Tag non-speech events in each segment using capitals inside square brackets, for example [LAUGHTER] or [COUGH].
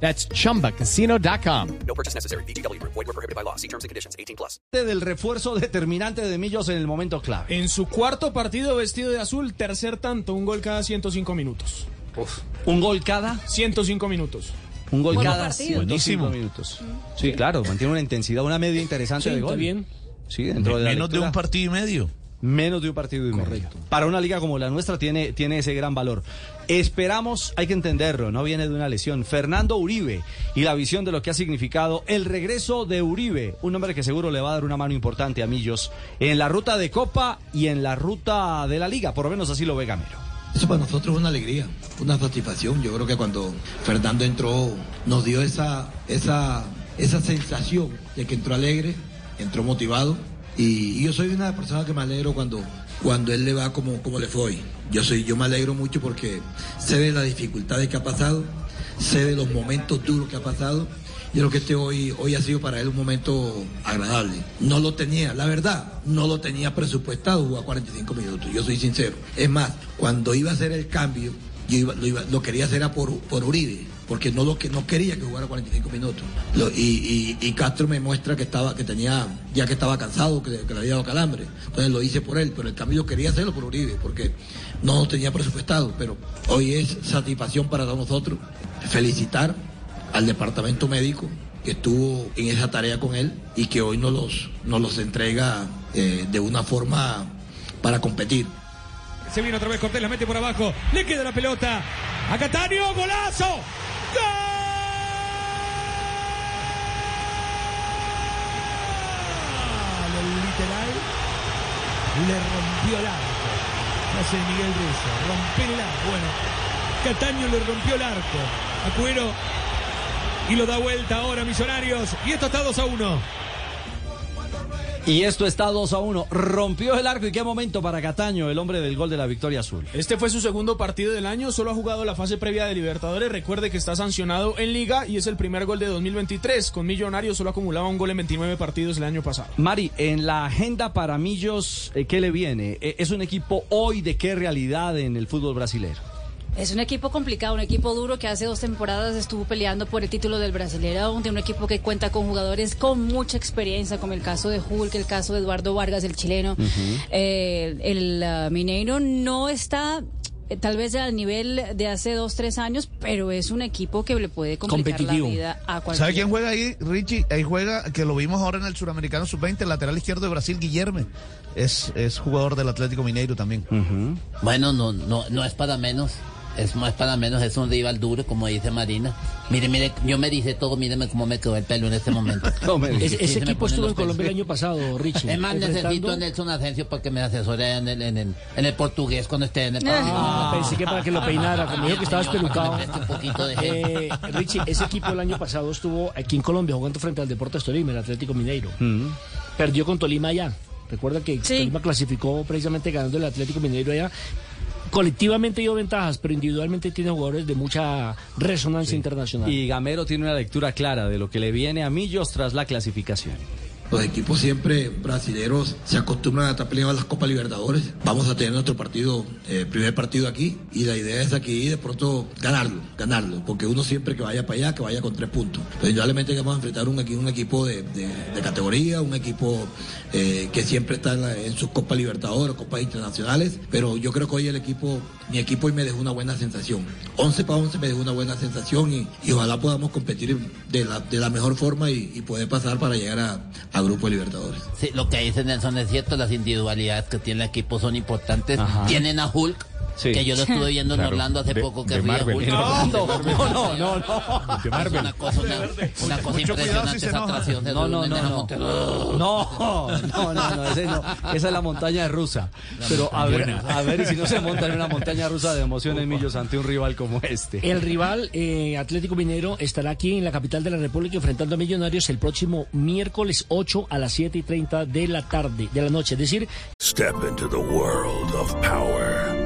That's chumbacasino.com. No purchase necessary. BGW. Void were prohibited by law. See terms and conditions. 18 plus. del refuerzo determinante de Millos en el momento clave. En su cuarto partido vestido de azul, tercer tanto, un gol cada 105 minutos. Un gol cada, 105 minutos. un gol Bueno cada partido. 105 minutos. Sí, claro, mantiene una intensidad, una media interesante Sí, de está gol. bien. Sí, dentro de la Menos de lectura. un partido y medio. Menos de un partido y medio. Para una liga como la nuestra tiene, tiene ese gran valor. Esperamos, hay que entenderlo, no viene de una lesión. Fernando Uribe y la visión de lo que ha significado el regreso de Uribe, un hombre que seguro le va a dar una mano importante a Millos en la ruta de Copa y en la ruta de la liga, por lo menos así lo ve Gamero. Eso para nosotros es una alegría, una satisfacción. Yo creo que cuando Fernando entró, nos dio esa, esa, esa sensación de que entró alegre, entró motivado. Y, yo soy una persona que me alegro cuando, cuando él le va como, como le fue hoy. Yo, soy, yo me alegro mucho porque sé de las dificultades que ha pasado, sé de los momentos duros que ha pasado. Yo creo que este hoy, hoy ha sido para él un momento agradable. No lo tenía, la verdad, no lo tenía presupuestado jugar 45 minutos, yo soy sincero. Es más, cuando iba a hacer el cambio, yo iba- lo, iba- lo quería hacer a por, por Uribe, porque no, lo, que, no quería que jugara 45 minutos. Y, y- y Castro me muestra que estaba que tenía ya que estaba cansado, que, le había dado calambre. Entonces lo hice por él, pero el cambio yo quería hacerlo por Uribe, porque no tenía presupuestado. Pero hoy es satisfacción para nosotros felicitar al departamento médico que estuvo en esa tarea con él y que hoy nos los, nos los entrega eh, de una forma para competir. Se viene otra vez Cortés, la mete por abajo. Le queda la pelota. A golazo. El literal le rompió el arco. Hace Miguel Russo. Romper el arco. Bueno, Cataño le rompió el arco. A Cuero. Y lo da vuelta ahora Millonarios. Y esto está 2 a 1. Y esto está 2 a 1. Rompió el arco y qué momento para Cataño, el hombre del gol de la victoria azul. Este fue su segundo partido del año, solo ha jugado la fase previa de Libertadores. Recuerde que está sancionado en Liga y es el primer gol de 2023. Con Millonarios solo acumulaba un gol en 29 partidos el año pasado. Mari, en la agenda para Millos, eh, ¿qué le viene? Eh, ¿Es un equipo hoy de qué realidad en el fútbol brasilero? Es un equipo complicado, un equipo duro que hace dos temporadas estuvo peleando por el título del Brasileirão, de un equipo que cuenta con jugadores con mucha experiencia, como el caso de Hulk, el caso de Eduardo Vargas, el chileno. Eh, el ah, Mineiro no está eh, tal vez al nivel de hace dos, tres años, pero es un equipo que le puede complicar la vida a cualquiera. ¿Sabe quién juega ahí, Richie? Ahí juega, que lo vimos ahora en el Suramericano Sub-20, el lateral izquierdo de Brasil, Guillerme. Es, es jugador del Atlético Mineiro también. Bueno, no, no, no es para menos. Es, es para menos, es un rival duro, como dice Marina. Mire, mire, yo me dice todo, míreme cómo me quedó el pelo en este momento. [LAUGHS] No me Ese equipo estuvo en Colombia el año pasado, Richie. Es más, necesito a enfrentando- Nelson Asensio para que me asesore en el, en el, en el portugués cuando esté en el Ah, pensé que para que lo peinara, como dijo que estabas pelucado. Eh, Richie, ese equipo el año pasado estuvo aquí en Colombia jugando frente al Deportes Tolima, el Atlético Mineiro. Perdió con Tolima allá. Recuerda que Sí. Tolima clasificó precisamente ganando el Atlético Mineiro allá. Colectivamente dio ventajas, pero individualmente tiene jugadores de mucha resonancia internacional. Y Gamero tiene una lectura clara de lo que le viene a Millos tras la clasificación. Los equipos siempre brasileños se acostumbran a estar peleando las Copas Libertadores. Vamos a tener nuestro partido, eh, primer partido aquí, y la idea es aquí de pronto ganarlo, ganarlo, porque uno siempre que vaya para allá, que vaya con tres puntos. Pero vamos a enfrentar un, un equipo de, categoría, un equipo eh, que siempre está en sus Copas Libertadores, Copas Internacionales, pero yo creo que hoy el equipo, mi equipo hoy me dejó una buena sensación. 11 para 11 me dejó una buena sensación y, y ojalá podamos competir de la, de la mejor forma y, y poder pasar para llegar a, a Grupo Libertadores. Sí, lo que dice Nelson es cierto, las individualidades que tiene el equipo son importantes. Ajá. Tienen a Hulk, Sí. que yo lo estuve viendo en Orlando hace poco, que ríe Hulk. No, no, no, no, no. Es una cosa, una, una cosa si impresionante se esa atracción de No, no, no, no. No, no, no, no, ese no. Esa es la montaña rusa. Pero a ver, a ver, y si no se monta en una montaña rusa de emociones, Millos, ante un rival como este. El rival eh, Atlético Mineiro estará aquí en la capital de la República enfrentando a Millonarios el próximo miércoles 8 8 a las 7 y 30 de la tarde, de la noche. Es decir, Step into the world of power,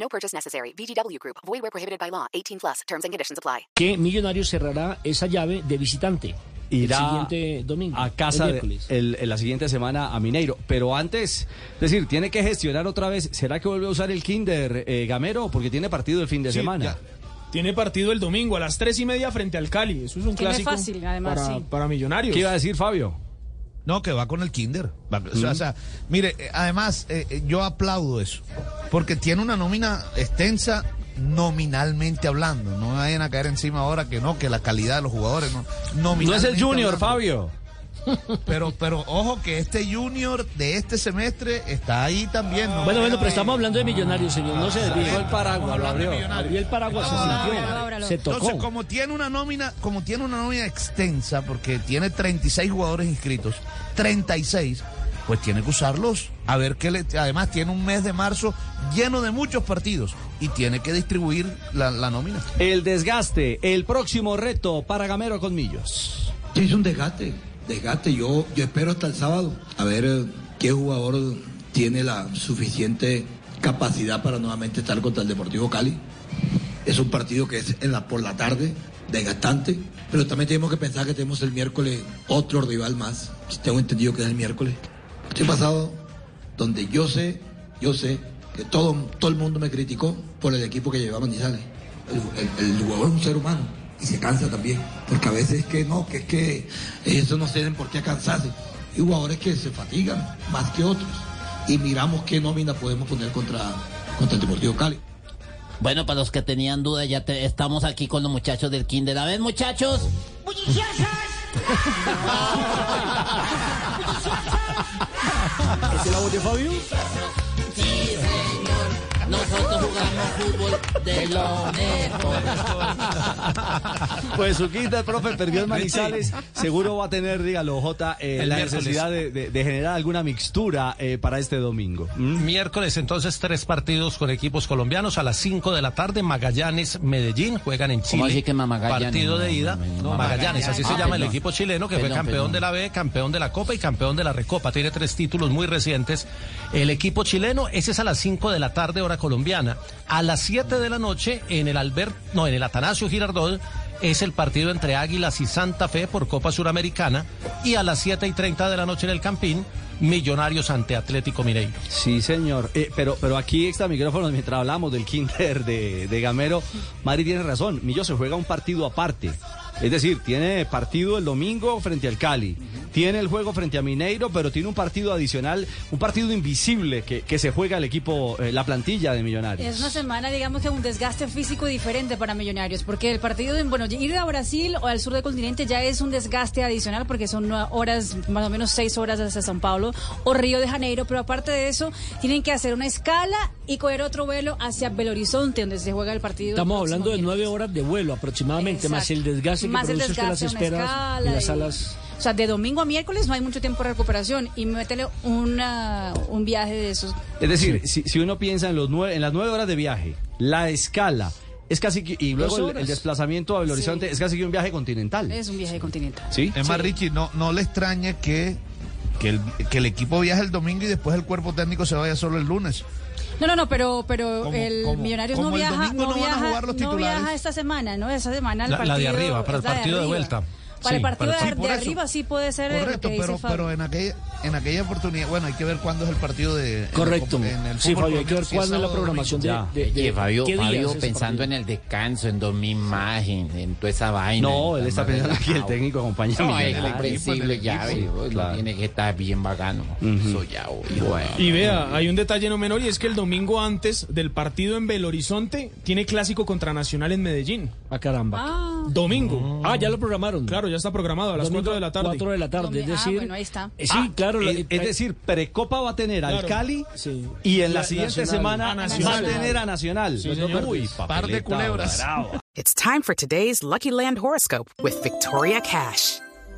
No purchase necessary. VGW Group. Void where prohibited by law. 18 plus. Terms and conditions apply. que Millonarios cerrará esa llave de visitante. Irá el siguiente domingo. a casa el el- en la siguiente semana a Mineiro. Pero antes, es decir, tiene que gestionar otra vez. ¿Será que vuelve a usar el Kinder eh, Gamero? Porque tiene partido el fin de Sí, semana. ya. Tiene partido el domingo a las tres y media frente al Cali. Eso es un clásico fácil, además, para, sí. para millonarios. ¿Qué iba a decir Fabio? No, que va con el kinder. Va- o, sea, o sea, mire, eh, además, eh, eh, yo aplaudo eso. Porque tiene una nómina extensa nominalmente hablando. No vayan a caer encima ahora que no, que la calidad de los jugadores no. No es el Junior, hablando. Fabio. Pero, pero ojo que este Junior de este semestre está ahí también. ¿no? Bueno, bueno, pero estamos hablando de Millonarios, señor. No se desvíe. Abrió el paraguas, lo abrió. Abrió el paraguas, se sintió. Se tocó. Entonces, como tiene una nómina, como tiene una nómina extensa, porque tiene 36 jugadores inscritos, 36, pues tiene que usarlos. A ver qué le. Además, tiene un mes de marzo lleno de muchos partidos y tiene que distribuir la, la nómina. El desgaste, el próximo reto para Gamero con Millos. Sí, es un desgaste, desgaste. Yo, yo espero hasta el sábado a ver eh, qué jugador tiene la suficiente capacidad para nuevamente estar contra el Deportivo Cali. Es un partido que es en la, por la tarde, desgastante, pero también tenemos que pensar que tenemos el miércoles otro rival más. Tengo entendido que es el miércoles. Estoy pasado donde yo sé, yo sé que todo, todo el mundo me criticó por el equipo que llevaba Manizales. El, el- el jugador es un ser humano y se cansa también, porque a veces es que no, que es que eso no tienen por qué cansarse. Hay jugadores que se fatigan más que otros y miramos qué nómina podemos poner contra, contra el Deportivo Cali. Bueno, para los que tenían dudas, ya te- estamos aquí con los muchachos del Kinder. A ver, muchachos. [LAUGHS] ¿Es la voz de Fabio? Sí, señor. Nosotros jugamos fútbol de lo mejor. Pues su quinta, el profe perdió en Manizales. Seguro va a tener, dígalo, Jota, eh, la miércoles. necesidad de, de- de generar alguna mixtura eh, para este domingo. ¿Mm? Miércoles entonces tres partidos con equipos colombianos a las 5 de la tarde Magallanes Medellín juegan en Chile. ¿Cómo así que Magallanes? Partido de ida. no, Magallanes, así Ah, se llama el equipo chileno que fue campeón perdón. de la B, campeón de la Copa y campeón de la Recopa. Tiene tres títulos muy recientes. El equipo chileno, ese es a las 5 de la tarde hora colombiana. A las 7 de la noche en el Albert, no, en el Atanasio Girardot es el partido entre Águilas y Santa Fe por Copa Suramericana y a las 7 y 30 de la noche en el Campín, Millonarios ante Atlético Mineiro. Sí, señor. Eh, pero, pero aquí extra micrófonos mientras hablamos del Kinder de, de Gamero. Mari tiene razón. Millo se juega un partido aparte. Es decir, tiene partido el domingo frente al Cali. Tiene el juego frente a Mineiro, pero tiene un partido adicional, un partido invisible que, que se juega el equipo, eh, la plantilla de Millonarios. Es una semana, digamos que un desgaste físico diferente para Millonarios, porque el partido, de, bueno, ir a Brasil o al sur del continente ya es un desgaste adicional, porque son horas, más o menos seis horas hasta San Pablo o Río de Janeiro, pero aparte de eso, tienen que hacer una escala y coger otro vuelo hacia Belo Horizonte, donde se juega el partido. Estamos el hablando de nueve horas de vuelo aproximadamente, más el desgaste que Más el produce usted las desgaste, una esperas escala en las y- salas. O sea, de domingo a miércoles no hay mucho tiempo de recuperación y métele una, un viaje de esos. Es decir, si, si uno piensa en, los nueve, en las nueve horas de viaje, la escala es casi que, y luego el, desplazamiento a Belo Sí. Horizonte es casi que un viaje continental. Es un viaje continental. ¿Sí? Es más, Richie, no, no le extrañe que, que, el, que el equipo viaje el domingo y después el cuerpo técnico se vaya solo el lunes. No, no, no, pero, pero el Millonarios no el viaja, domingo no, no van a viaja, jugar los no viaja esta semana, ¿no? Esta semana el La- la de arriba, para el partido de vuelta. Para el Sí, partido para el- de, Sí, arriba sí puede ser lo Correcto, que dice pero, Fabio. pero en aquella en aquella oportunidad, bueno, hay que ver cuándo es el partido de... en Correcto. el- en el Sí, fútbol Fabio, hay que ver cuándo es la programación de, Fabio, ¿qué días Fabio pensando partido? en el descanso, en dos mi imagen, en toda esa vaina. No, él está pensando aquí el técnico acompaña a No, es comprensible ya, Sí, veo, claro. tiene que estar bien bacano. Eso ya, oye, Y vea, hay un detalle no menor y es que el domingo antes del partido en Belo Horizonte tiene clásico contra Nacional en Medellín. Ah, caramba. Ah, Domingo. Ah, ya lo programaron. Claro, ya está programado a las Domingo, 4 de la tarde. 4 de la tarde, es Ah, decir... bueno, ahí está. eh, sí, Ah, claro. lo- Es, es decir, Precopa va a tener al Claro. Cali Sí. y en la, La- siguiente Nacional. semana va a Nacional. tener a Nacional. Sí, señor. Uy, Par de culebras. It's time for today's Lucky Land horoscope with Victoria Cash.